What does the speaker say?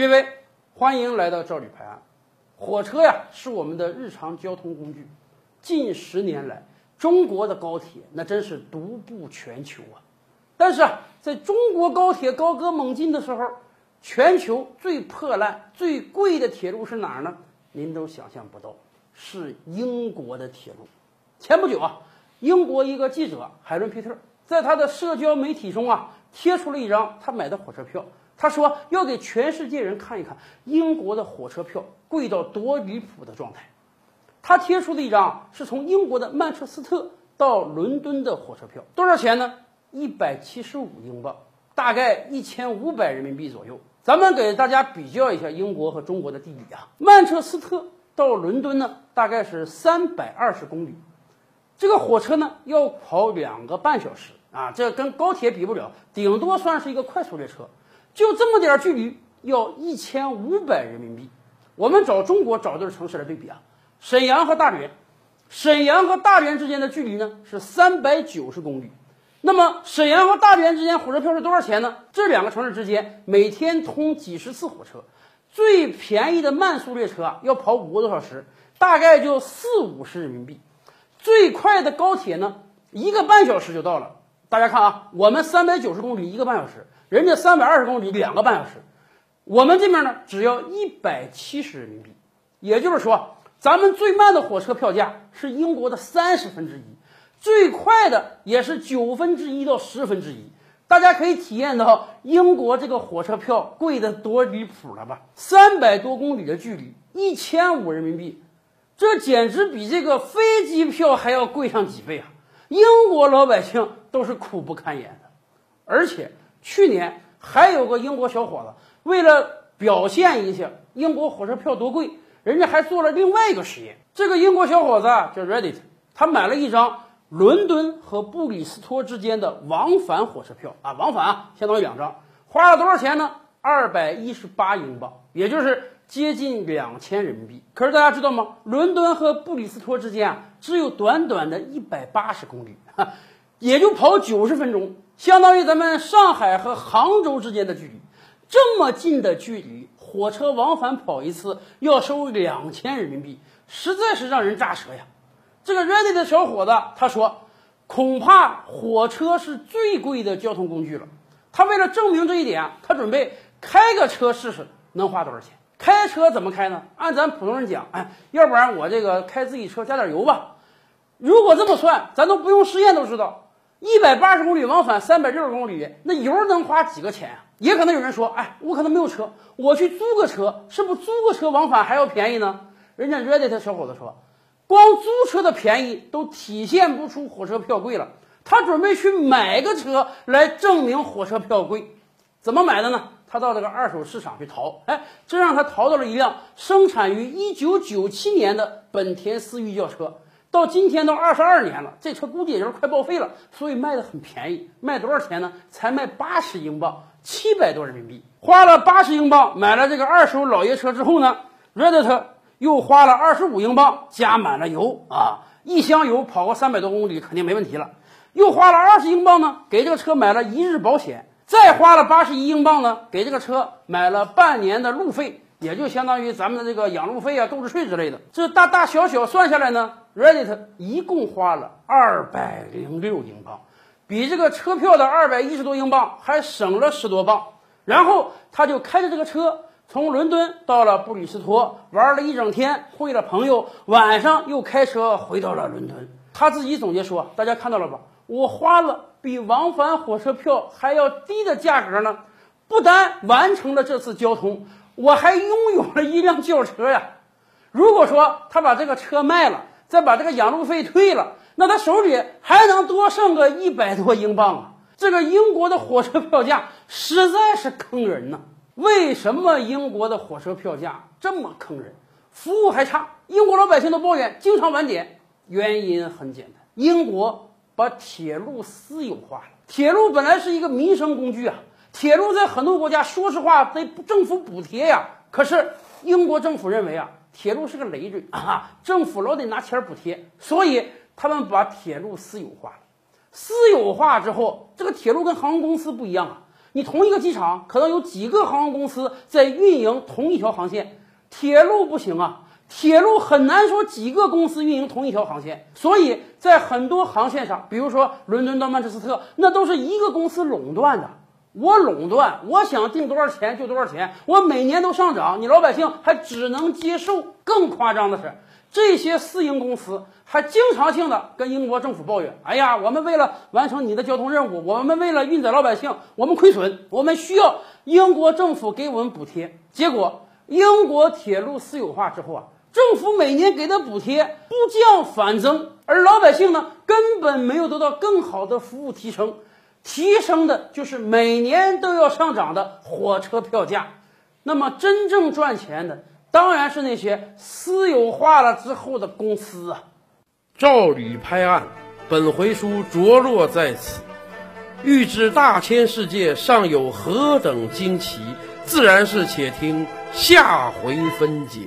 列位，欢迎来到赵李拍案。火车呀，是我们的日常交通工具。近十年来，中国的高铁那真是独步全球啊。但是啊，在中国高铁高歌猛进的时候，全球最破烂、最贵的铁路是哪儿呢？您都想象不到，是英国的铁路。前不久啊，英国一个记者海伦·皮特在他的社交媒体中啊，贴出了一张他买的火车票。他说要给全世界人看一看英国的火车票贵到多离谱的状态。他贴出的一张是从英国的曼彻斯特到伦敦的火车票，多少钱呢？一百七十五英镑，大概一千五百人民币左右。咱们给大家比较一下英国和中国的地理啊。曼彻斯特到伦敦呢，大概是三百二十公里，这个火车呢要跑两个半小时啊，这跟高铁比不了，顶多算是一个快速列车。就这么点距离，要一千五百人民币。我们找中国找对城市来对比啊，沈阳和大连，沈阳和大连之间的距离呢是三百九十公里。那么沈阳和大连之间火车票是多少钱呢？这两个城市之间每天通几十次火车，最便宜的慢速列车啊要跑五个多小时，大概就四五十人民币。最快的高铁呢，一个半小时就到了。大家看啊，我们三百九十公里一个半小时。人家三百二十公里两个半小时，我们这边呢只要一百七十人民币，也就是说，咱们最慢的火车票价是英国的三十分之一，最快的也是九分之一到十分之一。大家可以体验到英国这个火车票贵的多离谱了吧？三百多公里的距离，一千五人民币，这简直比这个飞机票还要贵上几倍啊！英国老百姓都是苦不堪言的，而且。去年还有个英国小伙子，为了表现一下英国火车票多贵，人家还做了另外一个实验。这个英国小伙子叫 Reddit，他买了一张伦敦和布里斯托之间的往返火车票啊，往返啊，相当于两张，花了多少钱呢？二百一十八英镑，也就是接近两千人民币。可是大家知道吗？伦敦和布里斯托之间啊，只有短短的一百八十公里，也就跑九十分钟。相当于咱们上海和杭州之间的距离，这么近的距离，火车往返跑一次要收两千人民币，实在是让人炸舌呀！这个 ready 的小伙子他说，恐怕火车是最贵的交通工具了。他为了证明这一点，他准备开个车试试能花多少钱。开车怎么开呢？按咱普通人讲，哎，要不然我这个开自己车加点油吧。如果这么算，咱都不用试验都知道。一百八十公里往返三百六十公里，那油能花几个钱啊？也可能有人说，哎，我可能没有车，我去租个车，是不是租个车往返还要便宜呢？人家 Reddit 小伙子说，光租车的便宜都体现不出火车票贵了，他准备去买个车来证明火车票贵。怎么买的呢？他到这个二手市场去淘，哎，这让他淘到了一辆生产于一九九七年的本田思域轿车。到今天都二十二年了，这车估计也就是快报废了，所以卖的很便宜，卖多少钱呢？才卖八十英镑，七百多人民币。花了八十英镑买了这个二手老爷车之后呢，Reddit 又花了二十五英镑加满了油啊，一箱油跑个三百多公里肯定没问题了。又花了二十英镑呢，给这个车买了一日保险，再花了八十一英镑呢，给这个车买了半年的路费。也就相当于咱们的这个养路费啊、购置税之类的，这大大小小算下来呢，Reddit 一共花了二百零六英镑，比这个车票的二百一十多英镑还省了十多镑。然后他就开着这个车从伦敦到了布里斯托，玩了一整天，会了朋友，晚上又开车回到了伦敦。他自己总结说：“大家看到了吧？我花了比往返火车票还要低的价格呢，不单完成了这次交通。”我还拥有了一辆轿车呀！如果说他把这个车卖了，再把这个养路费退了，那他手里还能多剩个一百多英镑啊！这个英国的火车票价实在是坑人呐！为什么英国的火车票价这么坑人？服务还差，英国老百姓都抱怨经常晚点。原因很简单，英国把铁路私有化了。铁路本来是一个民生工具啊。铁路在很多国家，说实话得政府补贴呀。可是英国政府认为啊，铁路是个累赘啊，政府老得拿钱补贴，所以他们把铁路私有化了。私有化之后，这个铁路跟航空公司不一样啊，你同一个机场可能有几个航空公司在运营同一条航线，铁路不行啊，铁路很难说几个公司运营同一条航线，所以在很多航线上，比如说伦敦到曼彻斯特，那都是一个公司垄断的。我垄断，我想定多少钱就多少钱，我每年都上涨，你老百姓还只能接受。更夸张的是，这些私营公司还经常性的跟英国政府抱怨：“哎呀，我们为了完成你的交通任务，我们为了运载老百姓，我们亏损，我们需要英国政府给我们补贴。”结果，英国铁路私有化之后啊，政府每年给的补贴不降反增，而老百姓呢，根本没有得到更好的服务提升。提升的就是每年都要上涨的火车票价，那么真正赚钱的当然是那些私有化了之后的公司啊。赵吕拍案，本回书着落在此。欲知大千世界尚有何等惊奇，自然是且听下回分解。